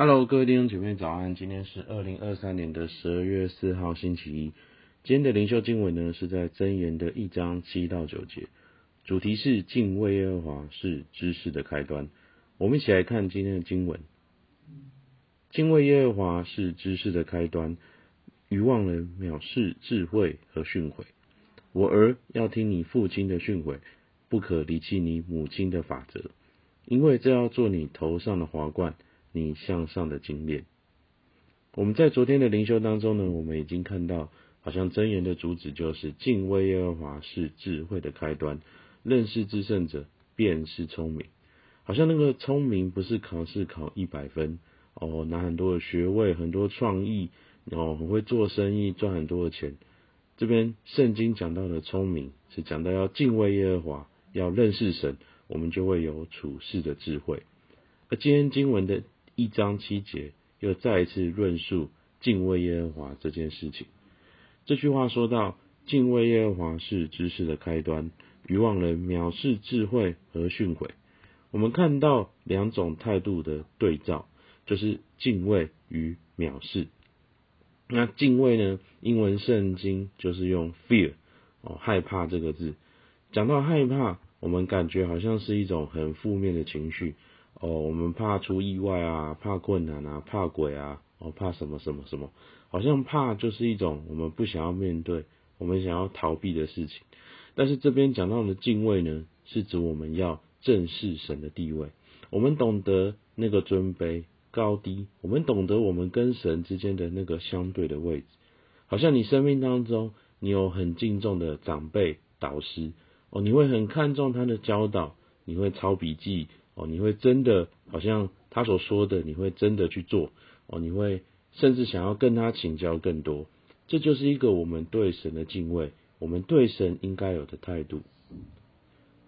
Hello，各位弟兄姐妹早安。今天是二零二三年的十二月四号星期一。今天的灵修经文呢是在箴言的一章七到九节，主题是敬畏耶和华是知识的开端。我们一起来看今天的经文。敬畏耶和华是知识的开端，愚妄人藐视智慧和训诲。我儿要听你父亲的训诲，不可离弃你母亲的法则，因为这要做你头上的华冠。你向上的精炼。我们在昨天的灵修当中呢，我们已经看到，好像箴言的主旨就是敬畏耶和华是智慧的开端，认识至圣者便是聪明。好像那个聪明不是考试考一百分哦，拿很多的学位、很多创意哦，很会做生意、赚很多的钱。这边圣经讲到的聪明，是讲到要敬畏耶和华，要认识神，我们就会有处事的智慧。而今天经文的。一章七节又再一次论述敬畏耶和华这件事情。这句话说到，敬畏耶和华是知识的开端，愚妄人藐视智慧和训诲。我们看到两种态度的对照，就是敬畏与藐视。那敬畏呢？英文圣经就是用 fear 哦，害怕这个字。讲到害怕，我们感觉好像是一种很负面的情绪。哦，我们怕出意外啊，怕困难啊，怕鬼啊，哦，怕什么什么什么，好像怕就是一种我们不想要面对，我们想要逃避的事情。但是这边讲到的敬畏呢，是指我们要正视神的地位，我们懂得那个尊卑高低，我们懂得我们跟神之间的那个相对的位置。好像你生命当中，你有很敬重的长辈导师，哦，你会很看重他的教导，你会抄笔记。哦，你会真的好像他所说的，你会真的去做哦，你会甚至想要跟他请教更多，这就是一个我们对神的敬畏，我们对神应该有的态度。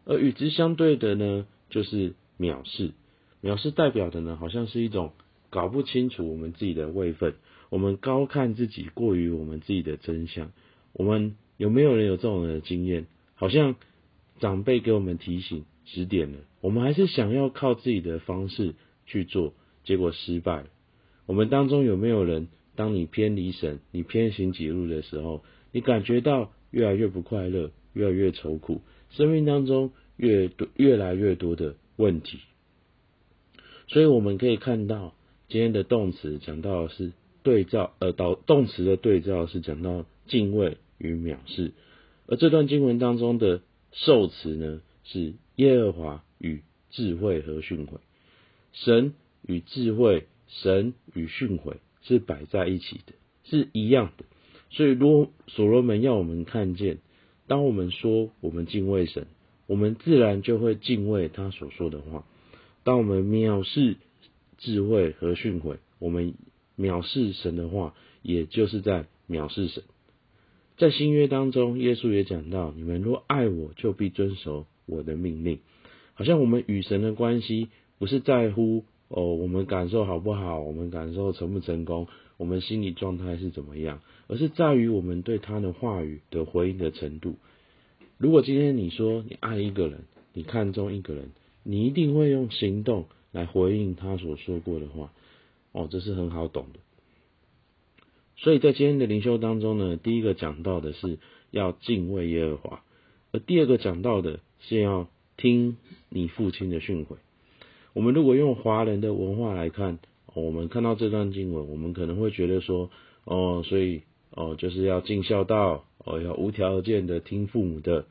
而与之相对的呢，就是藐视，藐视代表的呢，好像是一种搞不清楚我们自己的位分，我们高看自己，过于我们自己的真相。我们有没有人有这种人的经验？好像长辈给我们提醒。指点了，我们还是想要靠自己的方式去做，结果失败。我们当中有没有人，当你偏离神，你偏行己路的时候，你感觉到越来越不快乐，越来越愁苦，生命当中越多越来越多的问题。所以我们可以看到，今天的动词讲到的是对照，呃，导动词的对照是讲到敬畏与藐视，而这段经文当中的受词呢，是耶和华与智慧和训诲，神与智慧，神与训诲是摆在一起的，是一样的。所以，罗所罗门要我们看见，当我们说我们敬畏神，我们自然就会敬畏他所说的话；当我们藐视智慧和训诲，我们藐视神的话，也就是在藐视神。在新约当中，耶稣也讲到：你们若爱我，就必遵守。我的命令，好像我们与神的关系不是在乎哦，我们感受好不好，我们感受成不成功，我们心理状态是怎么样，而是在于我们对他的话语的回应的程度。如果今天你说你爱一个人，你看中一个人，你一定会用行动来回应他所说过的话，哦，这是很好懂的。所以在今天的灵修当中呢，第一个讲到的是要敬畏耶和华，而第二个讲到的。是要听你父亲的训诲。我们如果用华人的文化来看，我们看到这段经文，我们可能会觉得说，哦，所以哦，就是要尽孝道，哦，要无条件的听父母的，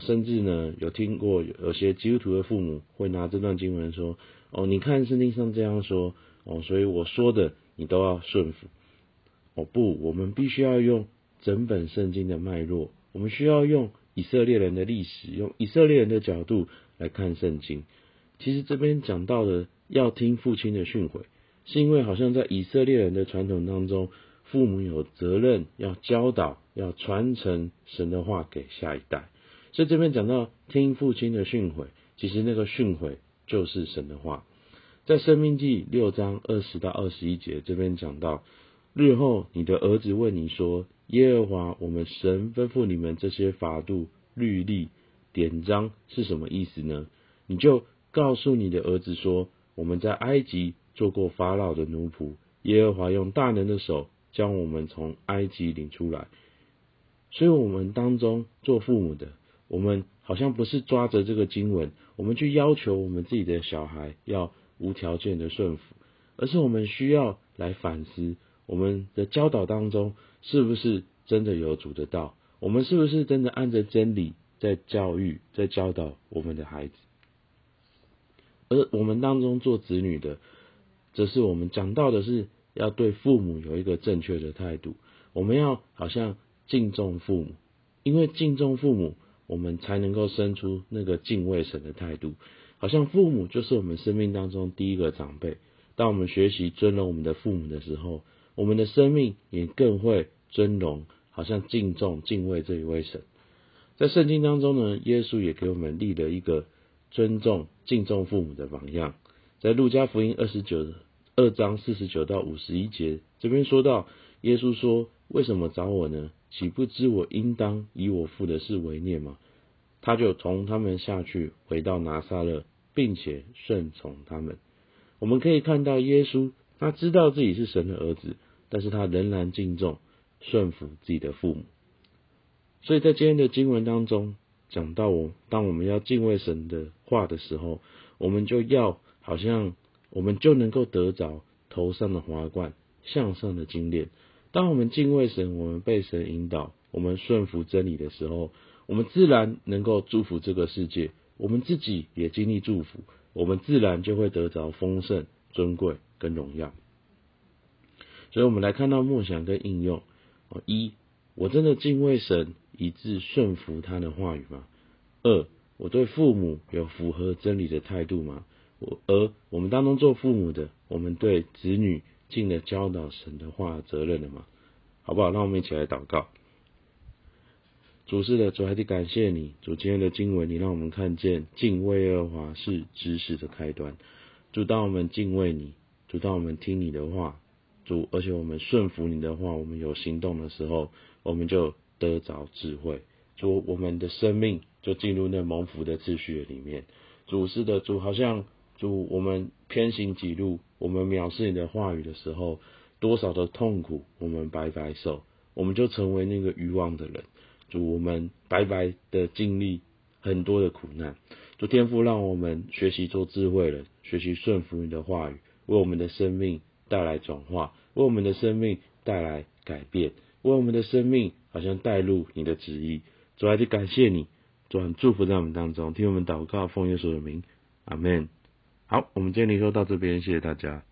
甚至呢，有听过有些基督徒的父母会拿这段经文说，哦，你看圣经上这样说，哦，所以我说的你都要顺服。哦，不，我们必须要用整本圣经的脉络，我们需要用。以色列人的历史，用以色列人的角度来看圣经。其实这边讲到的要听父亲的训诲，是因为好像在以色列人的传统当中，父母有责任要教导、要传承神的话给下一代。所以这边讲到听父亲的训诲，其实那个训诲就是神的话。在生命记六章二十到二十一节这边讲到，日后你的儿子问你说。耶和华，我们神吩咐你们这些法度、律例、典章是什么意思呢？你就告诉你的儿子说：我们在埃及做过法老的奴仆，耶和华用大能的手将我们从埃及领出来。所以，我们当中做父母的，我们好像不是抓着这个经文，我们去要求我们自己的小孩要无条件的顺服，而是我们需要来反思，我们的教导当中是不是真的有主的道？我们是不是真的按着真理在教育、在教导我们的孩子？而我们当中做子女的，则是我们讲到的是要对父母有一个正确的态度，我们要好像。敬重父母，因为敬重父母，我们才能够生出那个敬畏神的态度。好像父母就是我们生命当中第一个长辈。当我们学习尊荣我们的父母的时候，我们的生命也更会尊荣，好像敬重、敬畏这一位神。在圣经当中呢，耶稣也给我们立了一个尊重、敬重父母的榜样。在路加福音二十九二章四十九到五十一节，这边说到，耶稣说：“为什么找我呢？”岂不知我应当以我父的事为念吗？他就同他们下去，回到拿撒勒，并且顺从他们。我们可以看到耶稣，他知道自己是神的儿子，但是他仍然敬重、顺服自己的父母。所以在今天的经文当中讲到我，当我们要敬畏神的话的时候，我们就要好像我们就能够得着头上的华冠，向上的金链。当我们敬畏神，我们被神引导，我们顺服真理的时候，我们自然能够祝福这个世界，我们自己也经历祝福，我们自然就会得着丰盛、尊贵跟荣耀。所以，我们来看到梦想跟应用：一，我真的敬畏神，以致顺服他的话语吗？二，我对父母有符合真理的态度吗？我而我们当中做父母的，我们对子女。尽了教导神的话责任了吗？好不好？让我们一起来祷告。主是的，主还得感谢你，主今天的经文，你让我们看见敬畏耶和华是知识的开端。主当我们敬畏你，主当我们听你的话，主而且我们顺服你的话，我们有行动的时候，我们就得着智慧。主，我们的生命就进入那蒙福的秩序里面。主是的，主好像。主，我们偏行己路，我们藐视你的话语的时候，多少的痛苦，我们白白受，我们就成为那个愚妄的人。主，我们白白的经历很多的苦难。主天父，让我们学习做智慧人，学习顺服你的话语，为我们的生命带来转化，为我们的生命带来改变，为我们的生命好像带入你的旨意。主，还是感谢你，主很祝福在我们当中，听我们祷告，奉耶稣的名，阿门。好，我们今天灵修到这边，谢谢大家。